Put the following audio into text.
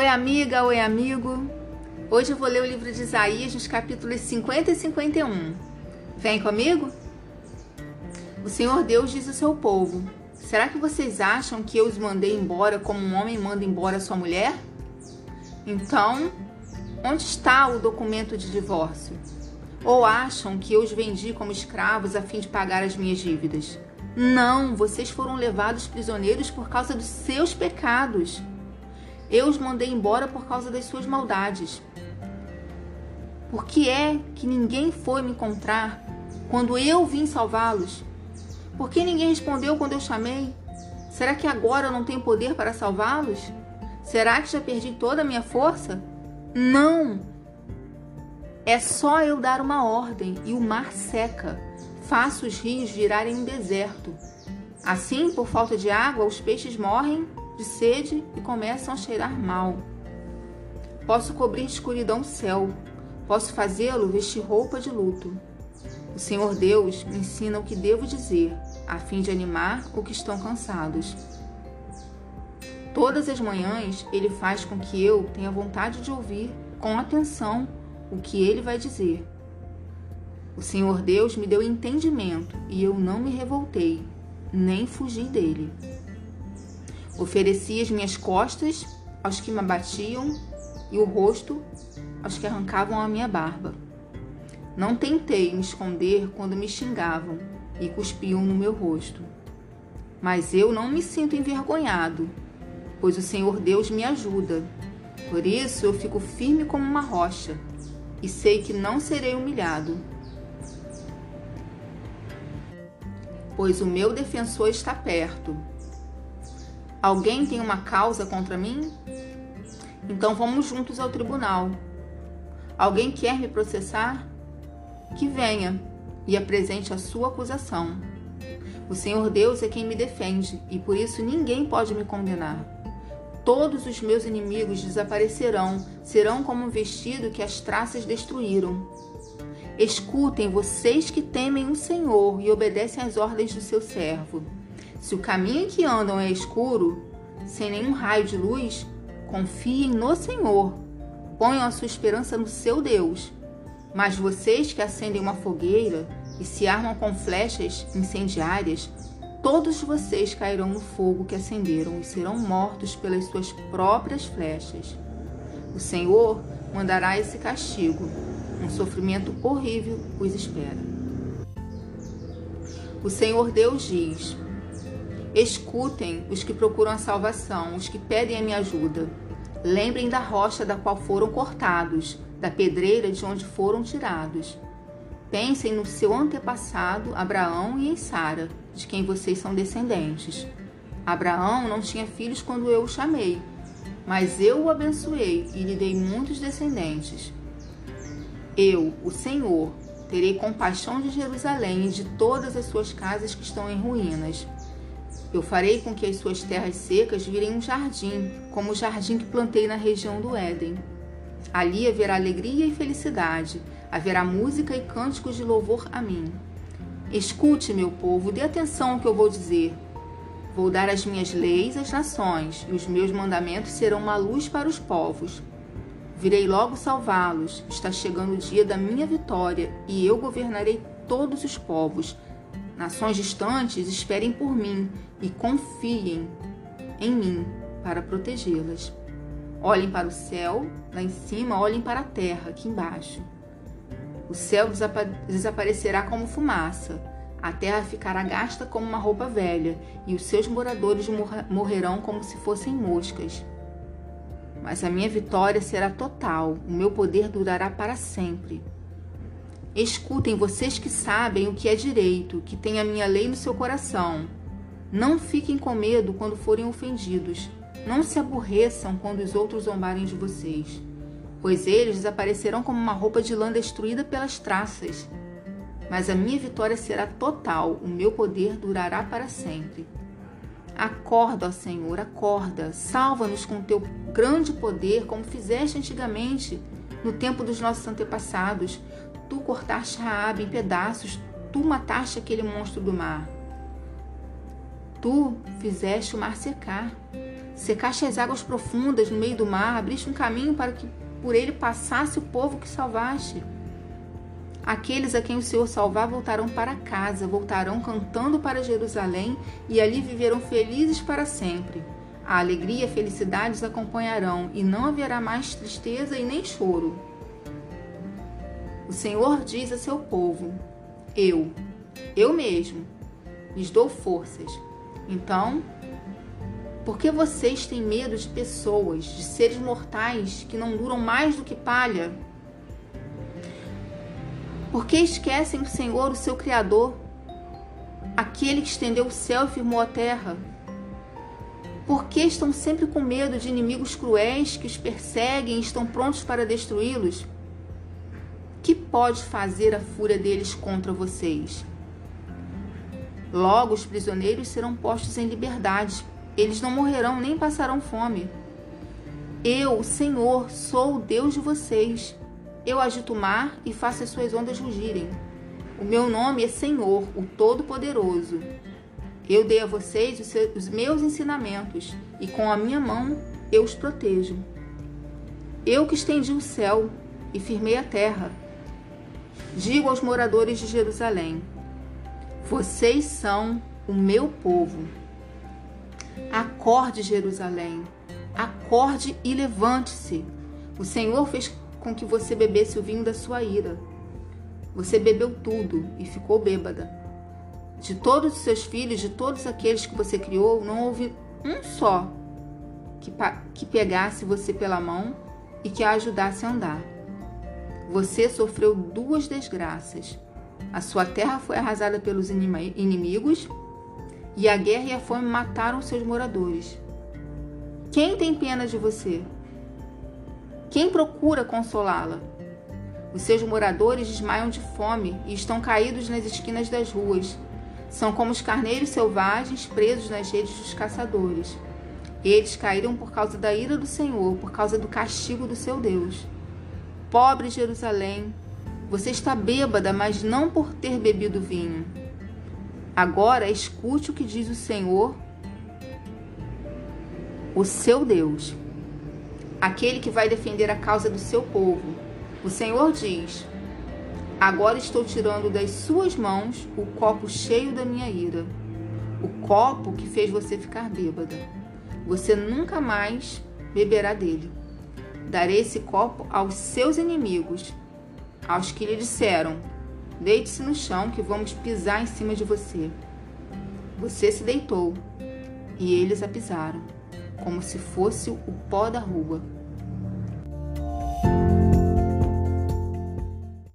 Oi, amiga, oi, amigo. Hoje eu vou ler o livro de Isaías nos capítulos 50 e 51. Vem comigo? O Senhor Deus diz ao seu povo: Será que vocês acham que eu os mandei embora como um homem manda embora sua mulher? Então, onde está o documento de divórcio? Ou acham que eu os vendi como escravos a fim de pagar as minhas dívidas? Não, vocês foram levados prisioneiros por causa dos seus pecados. Eu os mandei embora por causa das suas maldades. Por que é que ninguém foi me encontrar quando eu vim salvá-los? Por que ninguém respondeu quando eu chamei? Será que agora eu não tenho poder para salvá-los? Será que já perdi toda a minha força? Não! É só eu dar uma ordem e o mar seca. Faço os rios virarem um deserto. Assim, por falta de água, os peixes morrem de sede e começam a cheirar mal. Posso cobrir de escuridão o céu, posso fazê-lo vestir roupa de luto. O Senhor Deus me ensina o que devo dizer, a fim de animar os que estão cansados. Todas as manhãs ele faz com que eu tenha vontade de ouvir com atenção o que ele vai dizer. O Senhor Deus me deu entendimento e eu não me revoltei, nem fugi dele. Ofereci as minhas costas aos que me abatiam e o rosto aos que arrancavam a minha barba. Não tentei me esconder quando me xingavam e cuspiam no meu rosto. Mas eu não me sinto envergonhado, pois o Senhor Deus me ajuda. Por isso eu fico firme como uma rocha e sei que não serei humilhado. Pois o meu defensor está perto Alguém tem uma causa contra mim? Então vamos juntos ao tribunal. Alguém quer me processar? Que venha e apresente a sua acusação. O Senhor Deus é quem me defende e por isso ninguém pode me condenar. Todos os meus inimigos desaparecerão, serão como um vestido que as traças destruíram. Escutem, vocês que temem o Senhor e obedecem às ordens do seu servo. Se o caminho que andam é escuro, sem nenhum raio de luz, confiem no Senhor. Ponham a sua esperança no seu Deus. Mas vocês que acendem uma fogueira e se armam com flechas incendiárias, todos vocês cairão no fogo que acenderam e serão mortos pelas suas próprias flechas. O Senhor mandará esse castigo. Um sofrimento horrível os espera. O Senhor Deus diz: Escutem os que procuram a salvação, os que pedem a minha ajuda. Lembrem da rocha da qual foram cortados, da pedreira de onde foram tirados. Pensem no seu antepassado Abraão e em Sara, de quem vocês são descendentes. Abraão não tinha filhos quando eu o chamei, mas eu o abençoei e lhe dei muitos descendentes. Eu, o Senhor, terei compaixão de Jerusalém e de todas as suas casas que estão em ruínas eu farei com que as suas terras secas virem um jardim, como o jardim que plantei na região do Éden. Ali haverá alegria e felicidade, haverá música e cânticos de louvor a mim. Escute, meu povo, dê atenção ao que eu vou dizer. Vou dar as minhas leis às nações, e os meus mandamentos serão uma luz para os povos. Virei logo salvá-los. Está chegando o dia da minha vitória, e eu governarei todos os povos Nações distantes esperem por mim e confiem em mim para protegê-las. Olhem para o céu, lá em cima, olhem para a terra, aqui embaixo. O céu desapa desaparecerá como fumaça, a terra ficará gasta como uma roupa velha, e os seus moradores morrerão como se fossem moscas. Mas a minha vitória será total, o meu poder durará para sempre. Escutem vocês que sabem o que é direito, que têm a minha lei no seu coração. Não fiquem com medo quando forem ofendidos. Não se aborreçam quando os outros zombarem de vocês, pois eles desaparecerão como uma roupa de lã destruída pelas traças. Mas a minha vitória será total, o meu poder durará para sempre. Acorda, ó Senhor, acorda, salva-nos com teu grande poder, como fizeste antigamente, no tempo dos nossos antepassados, Tu cortaste Raabe em pedaços, tu mataste aquele monstro do mar. Tu fizeste o mar secar. Secaste as águas profundas no meio do mar, abriste um caminho para que por ele passasse o povo que salvaste. Aqueles a quem o Senhor salvar voltarão para casa, voltarão cantando para Jerusalém e ali viverão felizes para sempre. A alegria e a felicidade os acompanharão e não haverá mais tristeza e nem choro. O Senhor diz a seu povo: Eu, eu mesmo, lhes dou forças. Então, por que vocês têm medo de pessoas, de seres mortais que não duram mais do que palha? Por que esquecem o Senhor, o seu Criador, aquele que estendeu o céu e firmou a terra? Por que estão sempre com medo de inimigos cruéis que os perseguem e estão prontos para destruí-los? Que pode fazer a fúria deles contra vocês? Logo os prisioneiros serão postos em liberdade. Eles não morrerão nem passarão fome. Eu, Senhor, sou o Deus de vocês. Eu agito o mar e faço as suas ondas rugirem. O meu nome é Senhor, o Todo-Poderoso. Eu dei a vocês os meus ensinamentos e com a minha mão eu os protejo. Eu que estendi o céu e firmei a terra. Digo aos moradores de Jerusalém: Vocês são o meu povo. Acorde, Jerusalém, acorde e levante-se. O Senhor fez com que você bebesse o vinho da sua ira. Você bebeu tudo e ficou bêbada. De todos os seus filhos, de todos aqueles que você criou, não houve um só que, que pegasse você pela mão e que a ajudasse a andar. Você sofreu duas desgraças. A sua terra foi arrasada pelos inimigos e a guerra e a fome mataram seus moradores. Quem tem pena de você? Quem procura consolá-la? Os seus moradores desmaiam de fome e estão caídos nas esquinas das ruas. São como os carneiros selvagens presos nas redes dos caçadores. Eles caíram por causa da ira do Senhor, por causa do castigo do seu Deus. Pobre Jerusalém, você está bêbada, mas não por ter bebido vinho. Agora escute o que diz o Senhor, o seu Deus aquele que vai defender a causa do seu povo. O Senhor diz: Agora estou tirando das suas mãos o copo cheio da minha ira, o copo que fez você ficar bêbada. Você nunca mais beberá dele. Darei esse copo aos seus inimigos, aos que lhe disseram: Deite-se no chão que vamos pisar em cima de você. Você se deitou e eles a pisaram como se fosse o pó da rua.